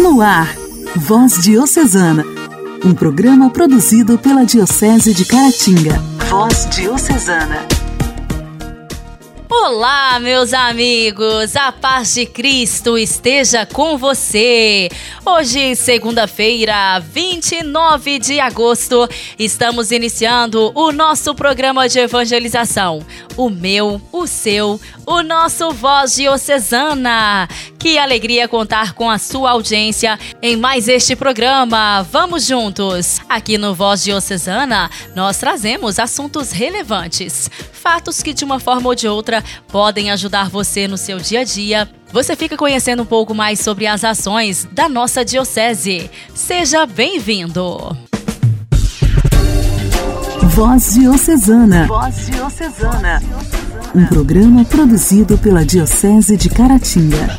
No ar, Voz Diocesana, um programa produzido pela Diocese de Caratinga. Voz Diocesana. Olá, meus amigos, a paz de Cristo esteja com você. Hoje, segunda-feira, 29 de agosto, estamos iniciando o nosso programa de evangelização. O meu, o seu, o nosso Voz Diocesana. Que alegria contar com a sua audiência em mais este programa. Vamos juntos! Aqui no Voz Diocesana, nós trazemos assuntos relevantes, fatos que de uma forma ou de outra podem ajudar você no seu dia a dia você fica conhecendo um pouco mais sobre as ações da nossa Diocese. Seja bem-vindo! Voz Diocesana. Voz Diocesana. Um programa produzido pela Diocese de Caratinga.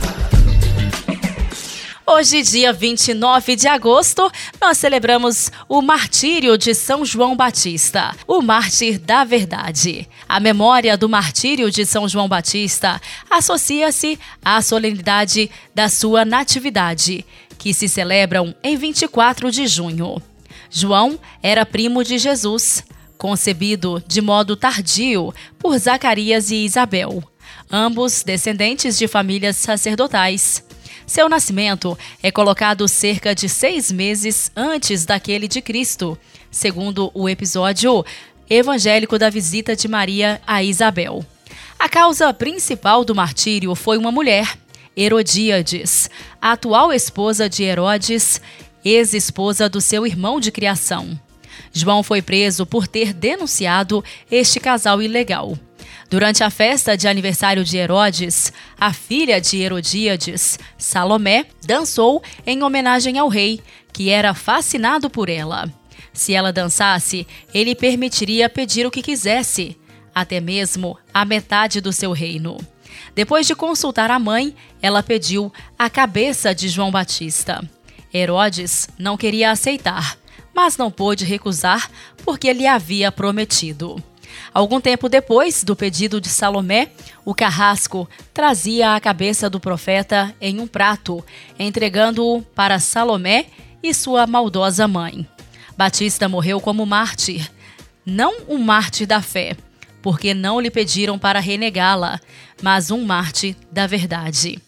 Hoje, dia 29 de agosto, nós celebramos o martírio de São João Batista, o mártir da verdade. A memória do martírio de São João Batista associa-se à solenidade da sua natividade, que se celebram em 24 de junho. João era primo de Jesus, concebido de modo tardio por Zacarias e Isabel, ambos descendentes de famílias sacerdotais. Seu nascimento é colocado cerca de seis meses antes daquele de Cristo, segundo o episódio evangélico da visita de Maria a Isabel. A causa principal do martírio foi uma mulher, Herodíades, a atual esposa de Herodes, ex-esposa do seu irmão de criação. João foi preso por ter denunciado este casal ilegal. Durante a festa de aniversário de Herodes, a filha de Herodíades, Salomé, dançou em homenagem ao rei, que era fascinado por ela. Se ela dançasse, ele permitiria pedir o que quisesse, até mesmo a metade do seu reino. Depois de consultar a mãe, ela pediu a cabeça de João Batista. Herodes não queria aceitar, mas não pôde recusar porque lhe havia prometido. Algum tempo depois do pedido de Salomé, o carrasco trazia a cabeça do profeta em um prato, entregando-o para Salomé e sua maldosa mãe. Batista morreu como mártir, não um mártir da fé, porque não lhe pediram para renegá-la, mas um mártir da verdade.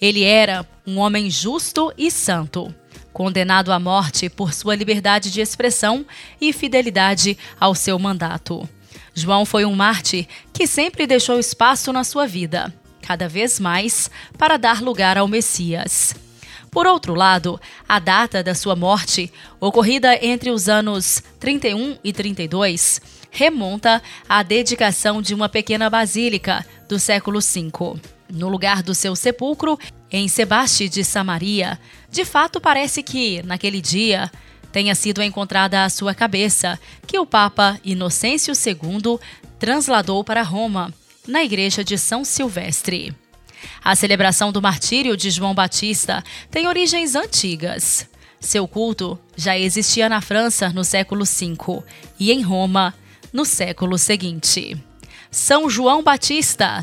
Ele era um homem justo e santo, condenado à morte por sua liberdade de expressão e fidelidade ao seu mandato. João foi um mártir que sempre deixou espaço na sua vida, cada vez mais, para dar lugar ao Messias. Por outro lado, a data da sua morte, ocorrida entre os anos 31 e 32, remonta à dedicação de uma pequena basílica do século V. No lugar do seu sepulcro, em Sebaste de Samaria, de fato parece que, naquele dia, tenha sido encontrada a sua cabeça, que o Papa Inocêncio II transladou para Roma, na igreja de São Silvestre. A celebração do martírio de João Batista tem origens antigas. Seu culto já existia na França no século V e em Roma no século seguinte. São João Batista,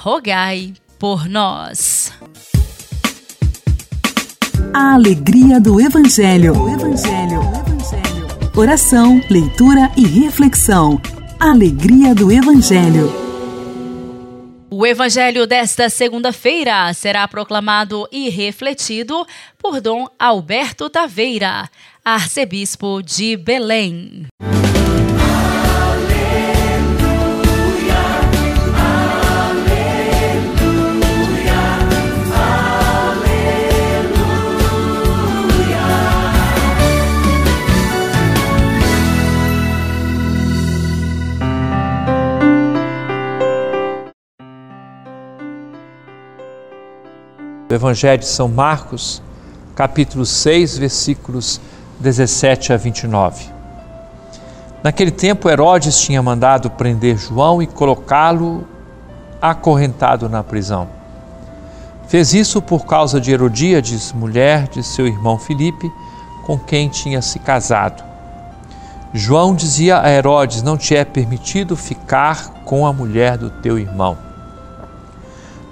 rogai por nós. A alegria do Evangelho. O Evangelho. Evangelho. Oração, leitura e reflexão. Alegria do Evangelho. O Evangelho desta segunda-feira será proclamado e refletido por Dom Alberto Taveira, arcebispo de Belém. Do Evangelho de São Marcos, capítulo 6, versículos 17 a 29. Naquele tempo, Herodes tinha mandado prender João e colocá-lo acorrentado na prisão. Fez isso por causa de Herodíades, mulher de seu irmão Filipe, com quem tinha se casado. João dizia a Herodes: Não te é permitido ficar com a mulher do teu irmão.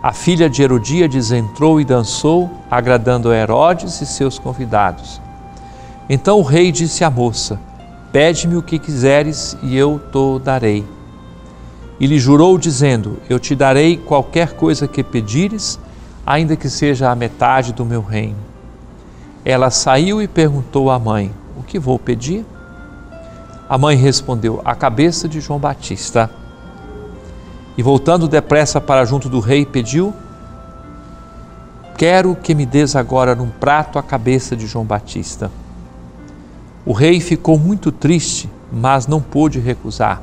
A filha de Herodíades entrou e dançou, agradando a Herodes e seus convidados. Então o rei disse à moça: Pede-me o que quiseres e eu te darei. E lhe jurou, dizendo: Eu te darei qualquer coisa que pedires, ainda que seja a metade do meu reino. Ela saiu e perguntou à mãe: O que vou pedir? A mãe respondeu: A cabeça de João Batista. E voltando depressa para junto do rei, pediu: Quero que me des agora num prato a cabeça de João Batista. O rei ficou muito triste, mas não pôde recusar.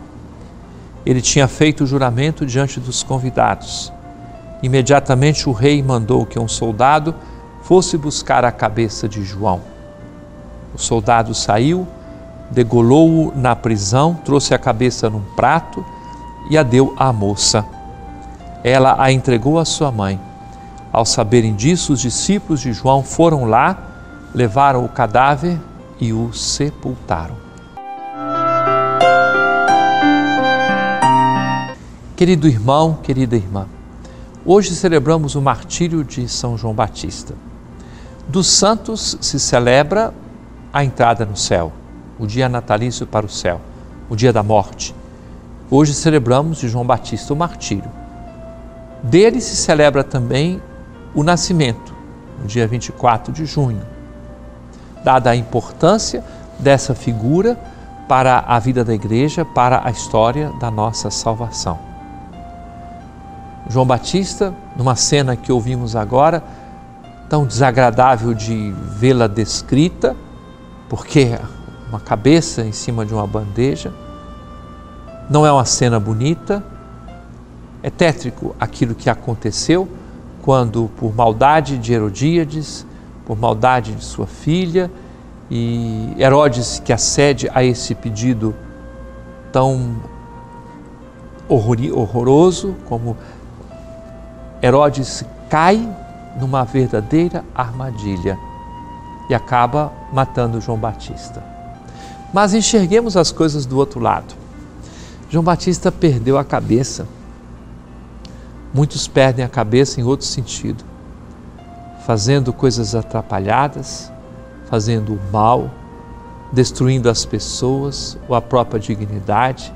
Ele tinha feito o juramento diante dos convidados. Imediatamente o rei mandou que um soldado fosse buscar a cabeça de João. O soldado saiu, degolou-o na prisão, trouxe a cabeça num prato e a deu à moça. Ela a entregou à sua mãe. Ao saberem disso, os discípulos de João foram lá, levaram o cadáver e o sepultaram. Querido irmão, querida irmã, hoje celebramos o martírio de São João Batista. Dos santos se celebra a entrada no céu, o dia natalício para o céu, o dia da morte. Hoje celebramos de João Batista o martírio. Dele se celebra também o nascimento, no dia 24 de junho. Dada a importância dessa figura para a vida da igreja, para a história da nossa salvação. João Batista, numa cena que ouvimos agora, tão desagradável de vê-la descrita, porque uma cabeça em cima de uma bandeja, não é uma cena bonita, é tétrico aquilo que aconteceu quando, por maldade de Herodíades, por maldade de sua filha, e Herodes que acede a esse pedido tão horroroso, como Herodes cai numa verdadeira armadilha e acaba matando João Batista. Mas enxerguemos as coisas do outro lado. João Batista perdeu a cabeça. Muitos perdem a cabeça em outro sentido, fazendo coisas atrapalhadas, fazendo o mal, destruindo as pessoas ou a própria dignidade,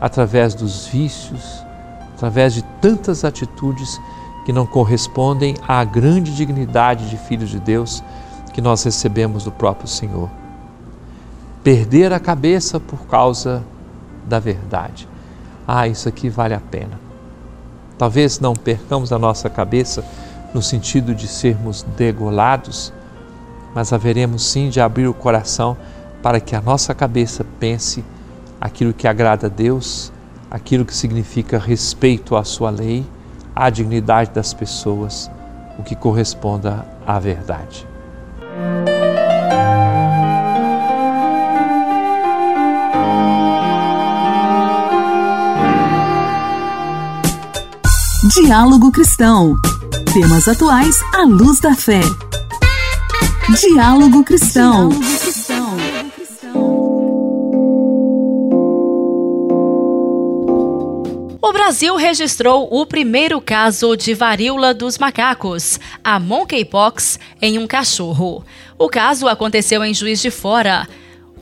através dos vícios, através de tantas atitudes que não correspondem à grande dignidade de filhos de Deus que nós recebemos do próprio Senhor. Perder a cabeça por causa da verdade. Ah, isso aqui vale a pena. Talvez não percamos a nossa cabeça no sentido de sermos degolados, mas haveremos sim de abrir o coração para que a nossa cabeça pense aquilo que agrada a Deus, aquilo que significa respeito à sua lei, à dignidade das pessoas, o que corresponda à verdade. Diálogo Cristão. Temas atuais à luz da fé. Diálogo Cristão. O Brasil registrou o primeiro caso de varíola dos macacos, a monkeypox, em um cachorro. O caso aconteceu em Juiz de Fora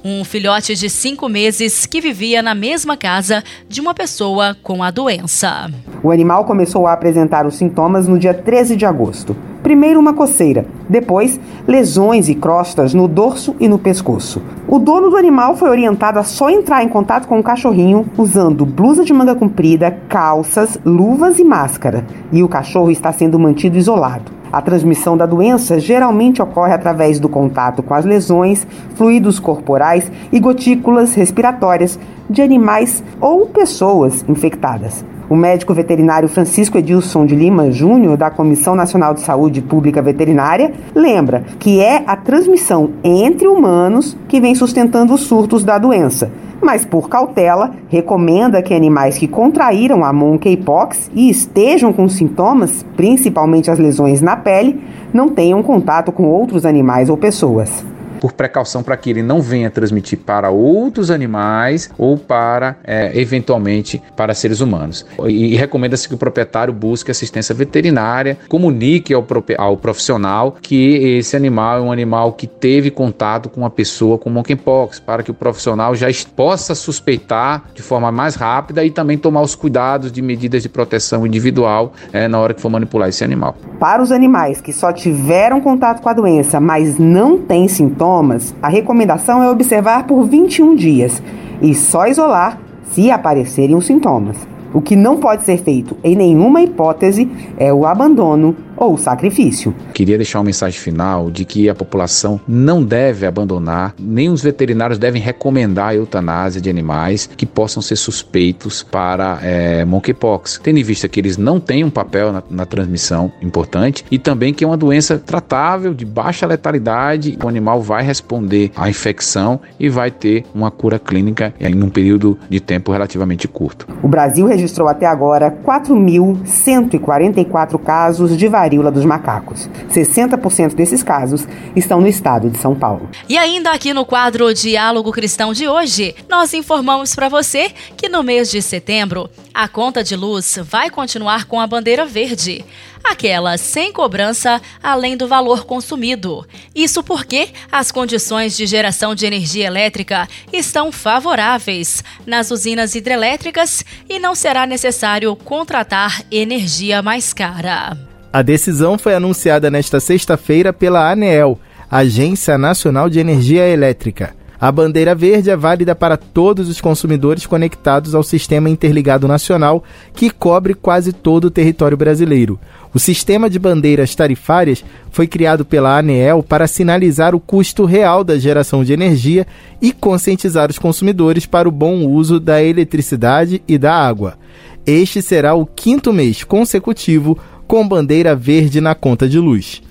um filhote de cinco meses que vivia na mesma casa de uma pessoa com a doença. O animal começou a apresentar os sintomas no dia 13 de agosto. Primeiro, uma coceira, depois, lesões e crostas no dorso e no pescoço. O dono do animal foi orientado a só entrar em contato com o cachorrinho usando blusa de manga comprida, calças, luvas e máscara, e o cachorro está sendo mantido isolado. A transmissão da doença geralmente ocorre através do contato com as lesões, fluidos corporais e gotículas respiratórias de animais ou pessoas infectadas. O médico veterinário Francisco Edilson de Lima Júnior, da Comissão Nacional de Saúde Pública Veterinária, lembra que é a transmissão entre humanos que vem sustentando os surtos da doença mas por cautela, recomenda que animais que contraíram a monkeypox e estejam com sintomas, principalmente as lesões na pele, não tenham contato com outros animais ou pessoas por precaução para que ele não venha transmitir para outros animais ou para, é, eventualmente, para seres humanos. E, e recomenda-se que o proprietário busque assistência veterinária, comunique ao, ao profissional que esse animal é um animal que teve contato com uma pessoa com monkeypox, para que o profissional já possa suspeitar de forma mais rápida e também tomar os cuidados de medidas de proteção individual é, na hora que for manipular esse animal. Para os animais que só tiveram contato com a doença, mas não têm sintomas, sintomas, a recomendação é observar por 21 dias e só isolar se aparecerem os sintomas. O que não pode ser feito em nenhuma hipótese é o abandono ou sacrifício. Queria deixar uma mensagem final de que a população não deve abandonar, nem os veterinários devem recomendar a eutanásia de animais que possam ser suspeitos para é, monkeypox, tendo em vista que eles não têm um papel na, na, transmissão importante e também que é uma doença tratável, de baixa letalidade, o animal vai responder à infecção e vai ter uma cura clínica em um período de tempo relativamente curto. O Brasil registrou até agora 4.144 casos de varíola dos macacos. 60% desses casos estão no estado de São Paulo. E ainda aqui no quadro Diálogo Cristão de hoje, nós informamos para você que no mês de setembro, a conta de luz vai continuar com a bandeira verde aquela sem cobrança além do valor consumido. Isso porque as condições de geração de energia elétrica estão favoráveis nas usinas hidrelétricas e não será necessário contratar energia mais cara. A decisão foi anunciada nesta sexta-feira pela ANEEL, Agência Nacional de Energia Elétrica. A bandeira verde é válida para todos os consumidores conectados ao Sistema Interligado Nacional, que cobre quase todo o território brasileiro. O sistema de bandeiras tarifárias foi criado pela ANEEL para sinalizar o custo real da geração de energia e conscientizar os consumidores para o bom uso da eletricidade e da água. Este será o quinto mês consecutivo com bandeira verde na conta de luz.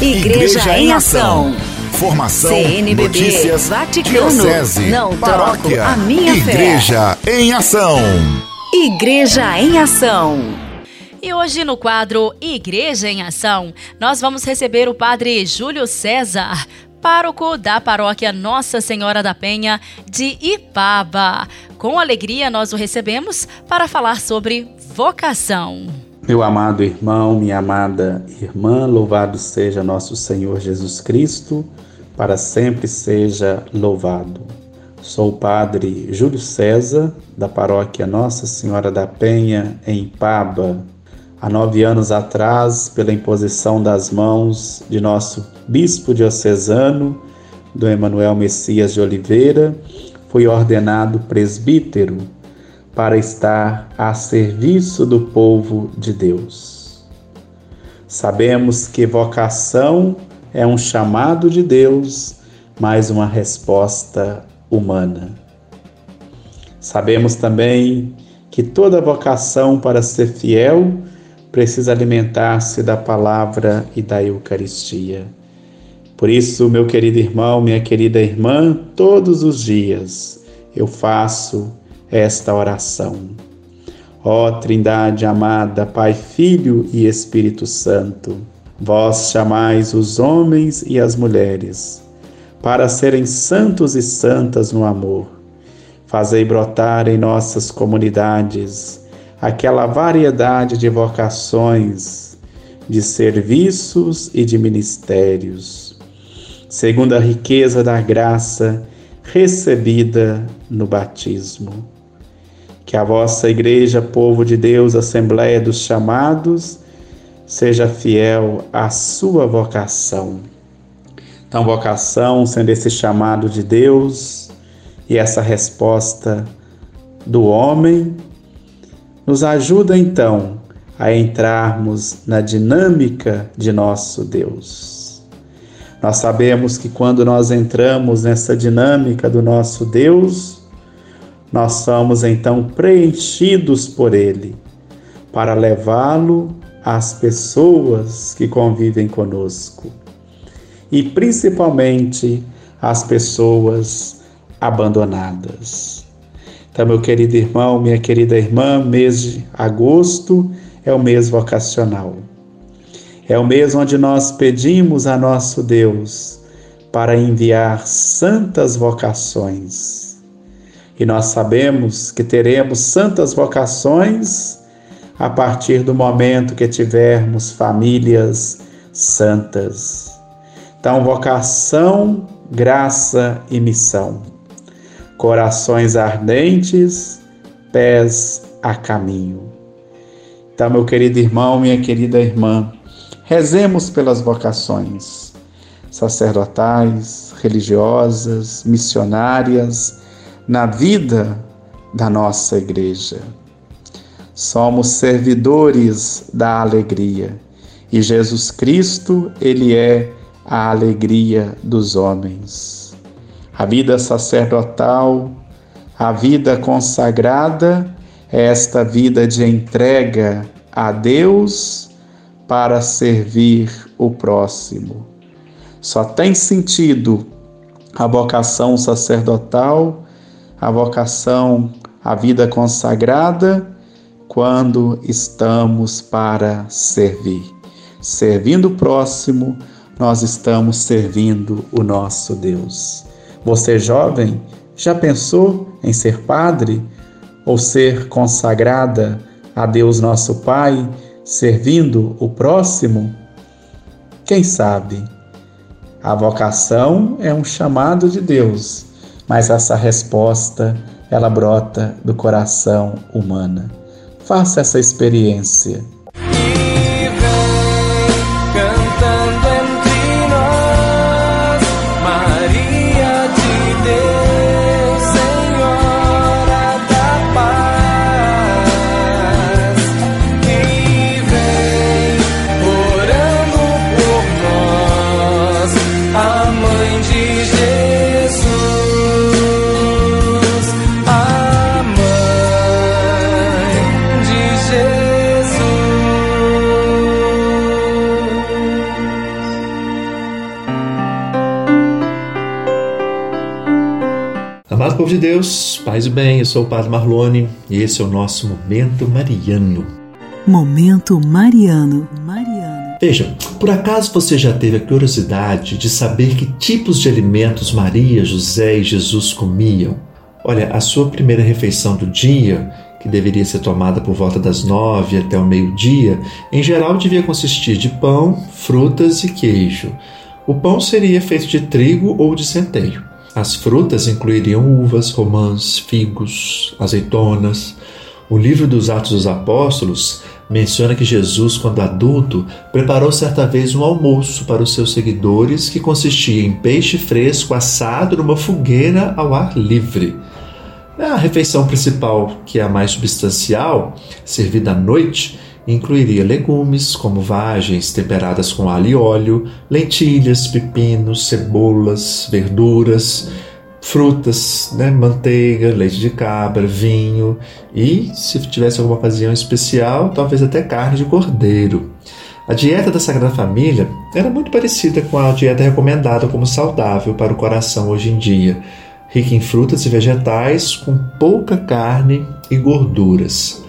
Igreja, Igreja em Ação. Formação, CNBB, notícias, Vaticano, diocese, não paróquia, a minha Igreja fé. em Ação. Igreja em Ação. E hoje no quadro Igreja em Ação, nós vamos receber o padre Júlio César, pároco da paróquia Nossa Senhora da Penha de Ipaba. Com alegria nós o recebemos para falar sobre vocação. Meu amado irmão, minha amada irmã, louvado seja nosso Senhor Jesus Cristo, para sempre seja louvado. Sou o padre Júlio César, da paróquia Nossa Senhora da Penha, em Paba. Há nove anos atrás, pela imposição das mãos de nosso bispo diocesano, do Emanuel Messias de Oliveira, fui ordenado presbítero para estar a serviço do povo de Deus. Sabemos que vocação é um chamado de Deus, mais uma resposta humana. Sabemos também que toda vocação para ser fiel precisa alimentar-se da palavra e da Eucaristia. Por isso, meu querido irmão, minha querida irmã, todos os dias eu faço esta oração. Ó Trindade amada, Pai, Filho e Espírito Santo, vós chamais os homens e as mulheres para serem santos e santas no amor. Fazei brotar em nossas comunidades aquela variedade de vocações, de serviços e de ministérios, segundo a riqueza da graça recebida no batismo que a vossa Igreja, povo de Deus, Assembleia dos Chamados, seja fiel à sua vocação. Então, vocação sendo esse chamado de Deus e essa resposta do homem, nos ajuda então a entrarmos na dinâmica de nosso Deus. Nós sabemos que quando nós entramos nessa dinâmica do nosso Deus, nós somos então preenchidos por Ele para levá-lo às pessoas que convivem conosco e principalmente às pessoas abandonadas. Então, meu querido irmão, minha querida irmã, mês de agosto é o mês vocacional. É o mês onde nós pedimos a nosso Deus para enviar santas vocações. E nós sabemos que teremos santas vocações a partir do momento que tivermos famílias santas. Então, vocação, graça e missão corações ardentes, pés a caminho. Então, meu querido irmão, minha querida irmã, rezemos pelas vocações sacerdotais, religiosas, missionárias na vida da nossa igreja. Somos servidores da alegria e Jesus Cristo, ele é a alegria dos homens a vida sacerdotal, a vida consagrada, é esta vida de entrega a Deus para servir o próximo. Só tem sentido a vocação sacerdotal, a vocação, a vida consagrada, quando estamos para servir. Servindo o próximo, nós estamos servindo o nosso Deus. Você, jovem, já pensou em ser padre ou ser consagrada a Deus nosso Pai, servindo o próximo? Quem sabe? A vocação é um chamado de Deus, mas essa resposta ela brota do coração humano. Faça essa experiência. Povo de Deus, paz e bem, eu sou o Padre Marlone e esse é o nosso Momento Mariano. Momento Mariano. Mariano. Veja, por acaso você já teve a curiosidade de saber que tipos de alimentos Maria, José e Jesus comiam? Olha, a sua primeira refeição do dia, que deveria ser tomada por volta das nove até o meio-dia, em geral devia consistir de pão, frutas e queijo. O pão seria feito de trigo ou de centeio. As frutas incluiriam uvas, romãs, figos, azeitonas. O livro dos Atos dos Apóstolos menciona que Jesus, quando adulto, preparou certa vez um almoço para os seus seguidores que consistia em peixe fresco assado numa fogueira ao ar livre. A refeição principal, que é a mais substancial, servida à noite, incluiria legumes como vagens temperadas com alho e óleo, lentilhas, pepinos, cebolas, verduras, frutas, né, manteiga, leite de cabra, vinho e, se tivesse alguma ocasião especial, talvez até carne de cordeiro. A dieta da Sagrada Família era muito parecida com a dieta recomendada como saudável para o coração hoje em dia, rica em frutas e vegetais, com pouca carne e gorduras.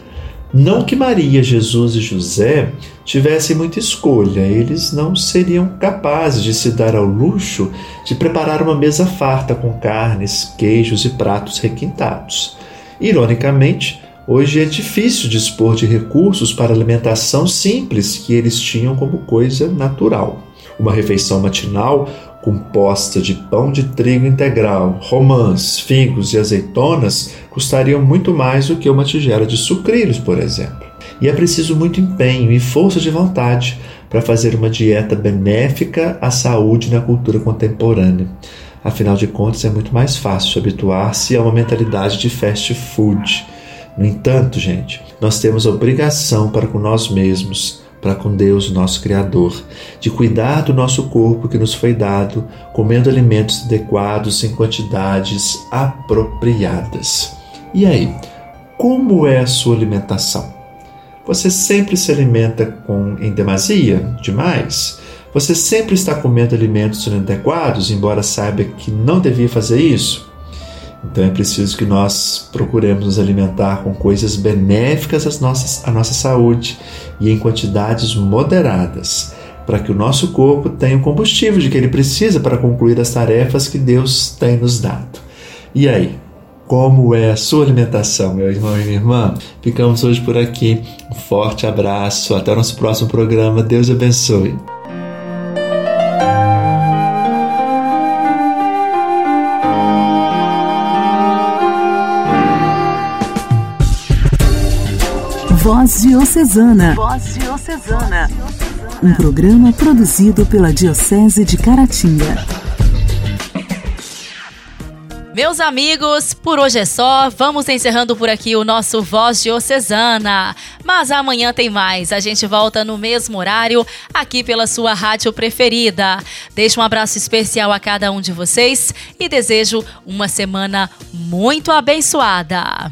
Não que Maria, Jesus e José tivessem muita escolha, eles não seriam capazes de se dar ao luxo de preparar uma mesa farta com carnes, queijos e pratos requintados. Ironicamente, hoje é difícil dispor de recursos para alimentação simples que eles tinham como coisa natural. Uma refeição matinal composta de pão de trigo integral, romãs, figos e azeitonas custariam muito mais do que uma tigela de sucrilhos, por exemplo. E é preciso muito empenho e força de vontade para fazer uma dieta benéfica à saúde na cultura contemporânea. Afinal de contas, é muito mais fácil habituar-se a uma mentalidade de fast food. No entanto, gente, nós temos a obrigação para com nós mesmos para com Deus, nosso Criador, de cuidar do nosso corpo que nos foi dado, comendo alimentos adequados em quantidades apropriadas. E aí, como é a sua alimentação? Você sempre se alimenta com em demasia, demais? Você sempre está comendo alimentos inadequados, embora saiba que não devia fazer isso? Então é preciso que nós procuremos nos alimentar com coisas benéficas às nossas, à nossa saúde e em quantidades moderadas, para que o nosso corpo tenha o combustível de que ele precisa para concluir as tarefas que Deus tem nos dado. E aí, como é a sua alimentação, meu irmão e minha irmã? Ficamos hoje por aqui. Um forte abraço. Até o nosso próximo programa. Deus abençoe. Voz Diocesana. Voz Diocesana. Um programa produzido pela Diocese de Caratinga. Meus amigos, por hoje é só. Vamos encerrando por aqui o nosso Voz Diocesana. Mas amanhã tem mais. A gente volta no mesmo horário, aqui pela sua rádio preferida. Deixo um abraço especial a cada um de vocês e desejo uma semana muito abençoada.